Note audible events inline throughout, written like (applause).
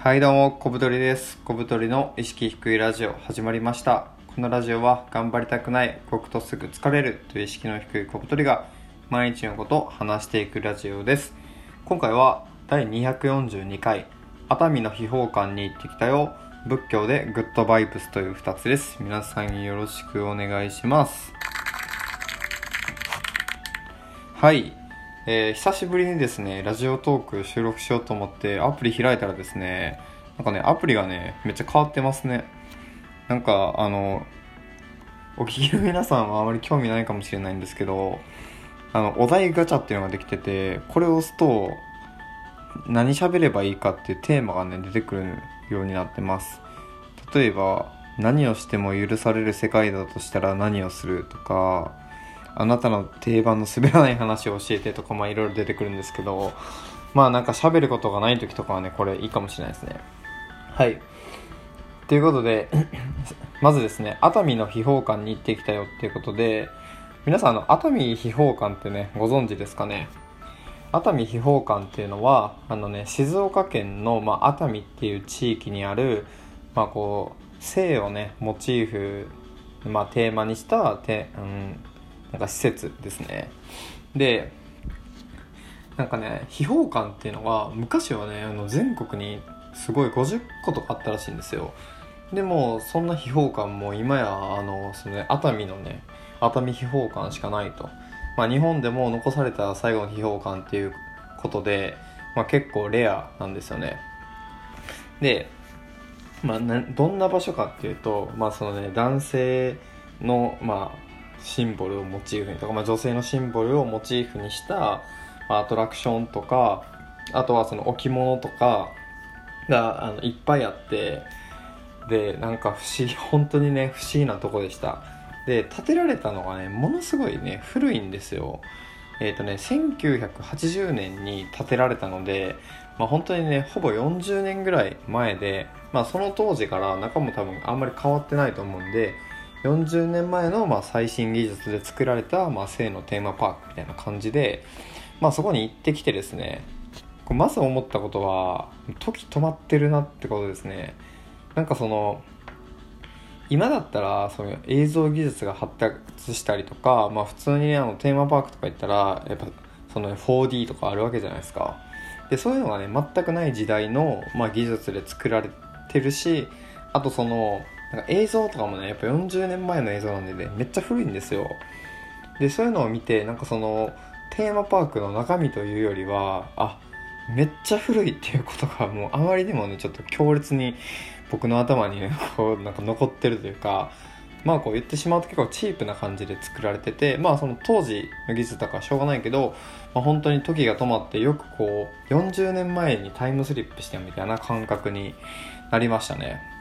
はいどうも、小太りです。小太りの意識低いラジオ始まりました。このラジオは頑張りたくない、動くとすぐ疲れるという意識の低い小太りが毎日のことを話していくラジオです。今回は第242回、熱海の秘宝館に行ってきたよ。仏教でグッドバイブスという2つです。皆さんよろしくお願いします。はい、えー久しぶりにですねラジオトーク収録しようと思ってアプリ開いたらですねなんかねアプリがねめっちゃ変わってますね。なんかあのお聞きの皆さんはあまり興味ないかもしれないんですけどあのお題ガチャっていうのができててこれを押すと何喋ればいいかっていうテーマがね出てくるようになってます。例えば何をしても許される世界だとしたら何をするとかあなたの定番の滑らない話を教えてとかまあいろいろ出てくるんですけどまあなんか喋ることがない時とかはねこれいいかもしれないですね。はい。ということで (coughs) まずですね熱海の秘宝館に行ってきたよっていうことで皆さんあの熱海秘宝館ってねご存知ですかね？熱海秘宝館っていうのはあのね静岡県の、まあ、熱海っていう地域にあるまあこう性をねモチーフまあ、テーマにしたて、うん、なんか施設ですね。でなんかね秘宝館っていうのは昔はねあの全国にすごい50個とかあったらしいんですよ。でもそんな秘宝館も今やあのその、ね、熱海のね熱海秘宝館しかないと、まあ、日本でも残された最後の秘宝館っていうことで、まあ、結構レアなんですよね。でまあ、どんな場所かっていうと、まあそのね、男性の、まあ、シンボルをモチーフにとか、まあ、女性のシンボルをモチーフにした、まあ、アトラクションとかあとはその置物とかがあのいっぱいあってでなんか不思議 (laughs) 本当にね不思議なとこでした。で建てられたのがねものすごいね古いんですよ。えっ、とね1980年に建てられたのでまあ、本当にねほぼ40年ぐらい前で、まあ、その当時から中も多分あんまり変わってないと思うんで40年前のまあ最新技術で作られたまあ性のテーマパークみたいな感じで、まあ、そこに行ってきてですねまず思ったことは時止まってるなってことですね。なんかその今だったらその映像技術が発達したりとか、まあ、普通にあのテーマパークとか行ったらやっぱその 4D とかあるわけじゃないですか。でそういうのがね全くない時代の、まあ、技術で作られてるしあとそのなんか映像とかもねやっぱ40年前の映像なんでねめっちゃ古いんですよ。でそういうのを見てなんかそのテーマパークの中身というよりはあめっちゃ古いっていうことがもうあまりにもねちょっと強烈に僕の頭にね (laughs) こうなんか残ってるというかまあこう言ってしまうと結構チープな感じで作られててまあその当時の技術だからしょうがないけど、まあ、本当に時が止まってよくこう40年前にタイムスリップしてみたいな感覚になりましたね。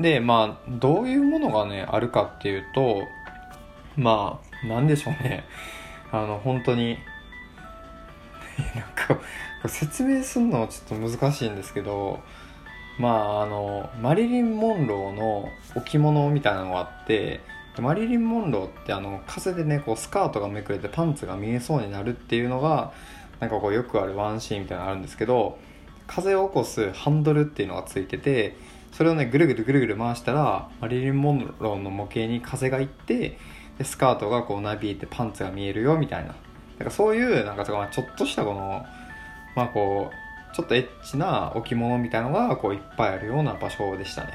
でまあどういうものがねあるかっていうとまあなんでしょうね。(laughs) あの本当に (laughs) なんか説明するのはちょっと難しいんですけどまああのマリリン・モンローの置物みたいなのがあってマリリン・モンローってあの風でねこうスカートがめくれてパンツが見えそうになるっていうのがなんかこうよくあるワンシーンみたいなのがあるんですけど風を起こすハンドルっていうのがついててそれをねぐるぐるぐるぐる回したらマリリン・モンローの模型に風がいってでスカートがこうなびいてパンツが見えるよみたいな。なんかそういうなんかちょっとしたこのまあこうちょっとエッチな置物みたいのがこういっぱいあるような場所でしたね。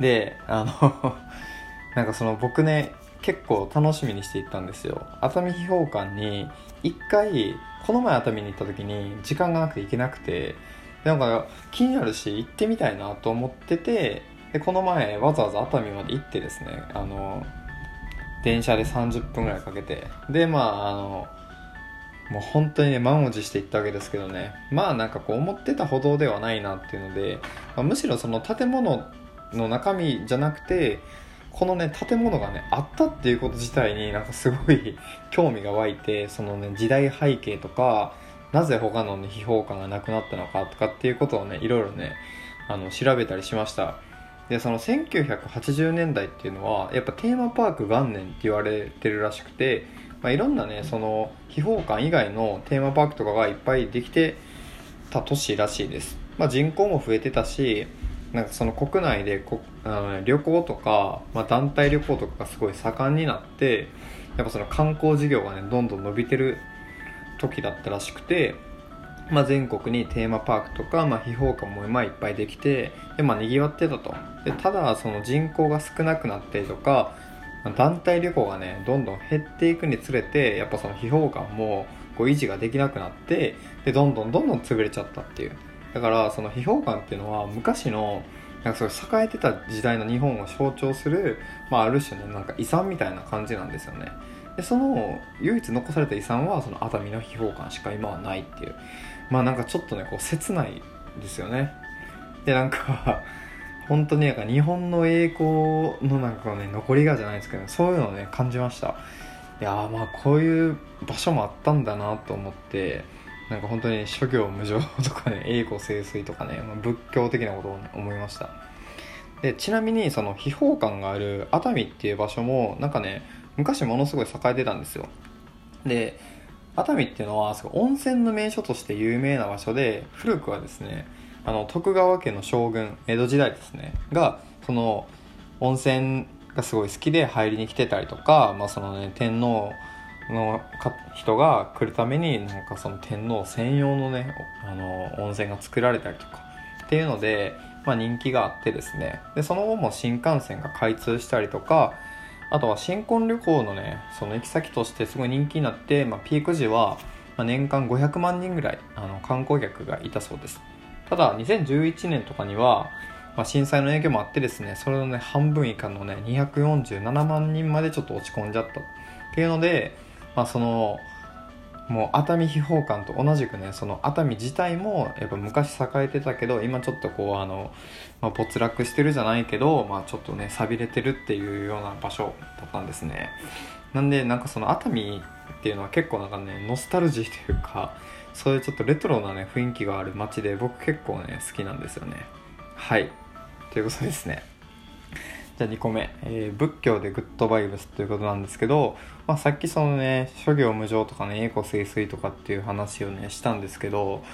であの (laughs) なんかその僕ね結構楽しみにしていったんですよ。熱海秘宝館に一回この前熱海に行った時に時間がなくて行けなくてなんか気になるし行ってみたいなと思っててでこの前わざわざ熱海まで行ってですねあの電車で30分ぐらいかけて。でまああのもう本当にね満を持して行ったわけですけどね。まあなんかこう思ってたほどではないなっていうので、まあ、むしろその建物の中身じゃなくてこのね建物がねあったっていうこと自体になんかすごい興味が湧いてそのね時代背景とかなぜ他のね秘宝館がなくなったのかとかっていうことをねいろいろねあの調べたりしました。でその1980年代っていうのはやっぱテーマパーク元年って言われてるらしくて、まあ、いろんなねその秘宝館以外のテーマパークとかがいっぱいできてた年らしいです、まあ、人口も増えてたしなんかその国内でこあの旅行とか、まあ、団体旅行とかがすごい盛んになってやっぱその観光事業がねどんどん伸びてる時だったらしくて、まあ、全国にテーマパークとか、まあ、秘宝館も今いっぱいできてで、まあ、にぎわってたと。でただその人口が少なくなったりとか団体旅行がねどんどん減っていくにつれてやっぱその秘宝館もこう維持ができなくなってでどんどんどんどん潰れちゃったっていう。だからその秘宝館っていうのは昔のなんかそう栄えてた時代の日本を象徴する、まあ、ある種のなんか遺産みたいな感じなんですよね。でその唯一残された遺産はその熱海の秘宝館しか今はないっていう。まあなんかちょっとねこう切ないですよね。でなんか (laughs) 本当になんか日本の栄光のなんかね残りがじゃないですけどそういうのをね感じました。いやまあこういう場所もあったんだなと思ってなんか本当に諸行無常とかね (laughs) 栄枯盛衰とかね、まあ、仏教的なことを、ね、思いました。でちなみにその秘宝館がある熱海っていう場所もなんかね昔ものすごい栄えてたんですよ。で熱海っていうのは温泉の名所として有名な場所で古くはですねあの徳川家の将軍江戸時代ですねがその温泉がすごい好きで入りに来てたりとか、まあそのね、天皇の人が来るためになんかその天皇専用のねあの温泉が作られたりとかっていうので、まあ、人気があってですね。でその後も新幹線が開通したりとかあとは新婚旅行のねその行き先としてすごい人気になって、まあ、ピーク時は年間500万人ぐらいあの観光客がいたそうです。ただ2011年とかには、まあ、震災の影響もあってですねそれのね半分以下のね247万人までちょっと落ち込んじゃった。っていうのでまあそのもう熱海秘宝館と同じくねその熱海自体もやっぱ昔栄えてたけど今ちょっとこうあの、まあ、没落してるじゃないけど、まあ、ちょっとね寂れてるっていうような場所だったんですね。なんでなんかその熱海っていうのは結構なんかねノスタルジーというかそういうちょっとレトロなね雰囲気がある街で僕結構ね好きなんですよね。はい。ということですね。じゃあ2個目、えー、仏教でグッドバイブスということなんですけど、まあ、さっきそのね諸行無常とかね栄枯盛衰とかっていう話をねしたんですけど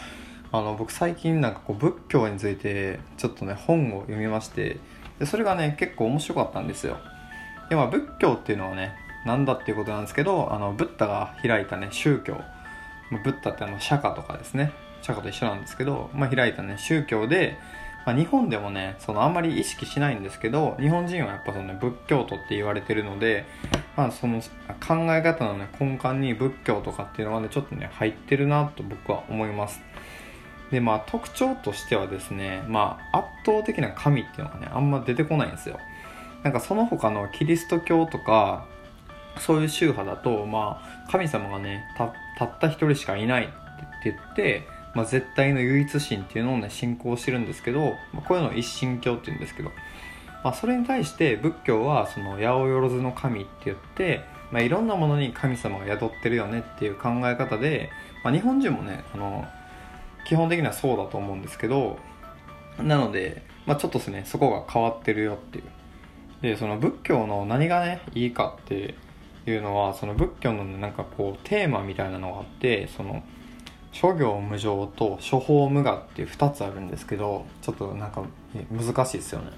あの僕最近なんかこう仏教についてちょっとね本を読みましてでそれがね結構面白かったんですよ。でまあ仏教っていうのはね何だっていうことなんですけどあのブッダが開いたね宗教。ブッダってあの釈迦とかですね。釈迦と一緒なんですけど、まあ、開いたね宗教でまあ、日本でもねそのあんまり意識しないんですけど日本人はやっぱその、ね、仏教徒って言われてるので、まあ、その考え方の、ね、根幹に仏教とかっていうのはねちょっとね入ってるなと僕は思います。でまあ特徴としてはですね、まあ、圧倒的な神っていうのがねあんま出てこないんですよ。なんかその他のキリスト教とかそういう宗派だと、まあ、神様がねたった一人しかいないって言ってまあ、絶対の唯一心っていうのをね信仰してるんですけど、まあ、こういうのを一神教って言うんですけど、まあ、それに対して仏教はその八百万の神って言って、まあ、いろんなものに神様が宿ってるよねっていう考え方で、まあ、日本人もねあの基本的にはそうだと思うんですけどなので、まあ、ちょっとですねそこが変わってるよっていう。でその仏教の何がねいいかっていうのはその仏教のなんかこうテーマみたいなのがあってその諸行無常と諸法無我っていう2つあるんですけどちょっとなんか難しいですよね。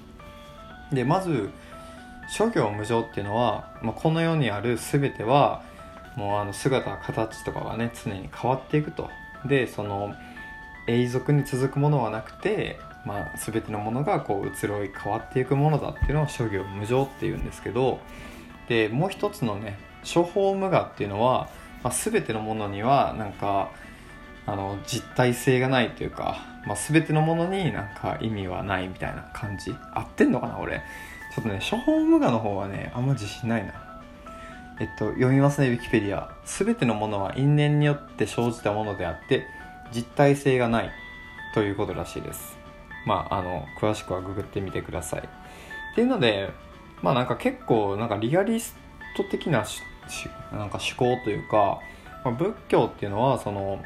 でまず諸行無常っていうのは、まあ、この世にある全てはもうあの姿形とかがね常に変わっていくと。でその永続に続くものはなくて、まあ、全てのものがこう移ろい変わっていくものだっていうのを諸行無常っていうんですけどでもう一つのね諸法無我っていうのは、まあ、全てのものにはなんかあの実体性がないというか、まあ、全てのものになんか意味はないみたいな感じ合ってんのかな俺。ちょっとね処方無我の方はねあんま自信ないな。えっと読みますねウィキペディア。全てのものは因縁によって生じたものであって実体性がないということらしいです。まああの詳しくはググってみてください。っていうのでまあなんか結構なんかリアリスト的ななんか思考というか、まあ、仏教っていうのはその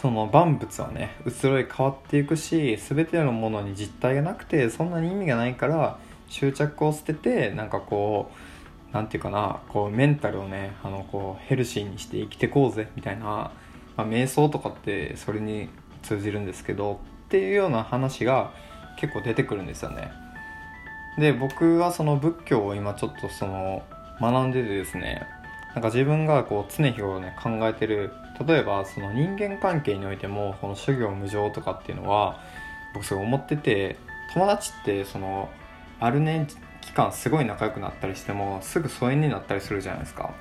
その万物はね移ろい変わっていくし全てのものに実体がなくてそんなに意味がないから執着を捨ててなんかこう何て言うかなこうメンタルをねあのこうヘルシーにして生きてこうぜみたいな、まあ、瞑想とかってそれに通じるんですけどっていうような話が結構出てくるんですよね。で僕はその仏教を今ちょっとその学んでてですねなんか自分がこう常日頃ね考えてる例えばその人間関係においてもこの諸行無常とかっていうのは僕すごい思ってて友達ってそのあるね期間すごい仲良くなったりしてもすぐ疎遠になったりするじゃないですか。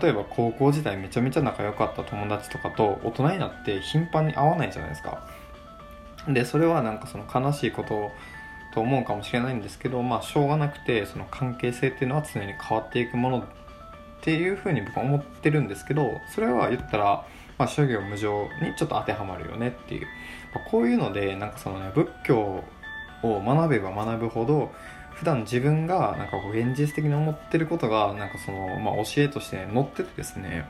例えば高校時代めちゃめちゃ仲良かった友達とかと大人になって頻繁に会わないじゃないですか。でそれはなんかその悲しいことと思うかもしれないんですけどまあしょうがなくてその関係性っていうのは常に変わっていくものっていうふうに僕は思ってるんですけどそれは言ったら、まあ、諸行無常にちょっと当てはまるよねっていう、まあ、こういうのでなんかそのね仏教を学べば学ぶほど普段自分がなんかこう現実的に思ってることがなんかその、まあ、教えとして、載っててですね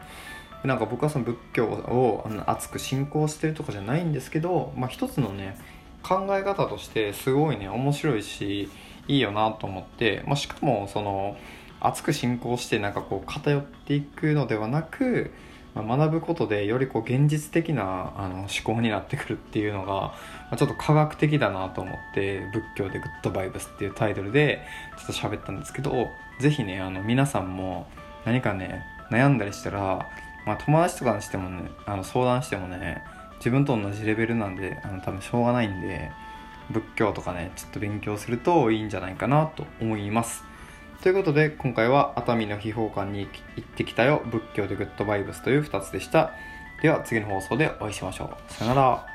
なんか僕はその仏教を熱く信仰してるとかじゃないんですけど、まあ、一つのね考え方としてすごいね面白いしいいよなと思って、まあ、しかもその熱く信仰してなんかこう偏っていくのではなく、まあ、学ぶことでよりこう現実的なあの思考になってくるっていうのが、まあ、ちょっと科学的だなと思って「仏教でグッドバイブス」っていうタイトルでちょっと喋ったんですけど是非ねあの皆さんも何かね悩んだりしたら、まあ、友達とかにしてもねあの相談してもね自分と同じレベルなんであの多分しょうがないんで仏教とかねちょっと勉強するといいんじゃないかなと思います。ということで今回は熱海の秘宝館に行ってきたよ。仏教でグッドバイブスという2つでした。では次の放送でお会いしましょう。さよなら。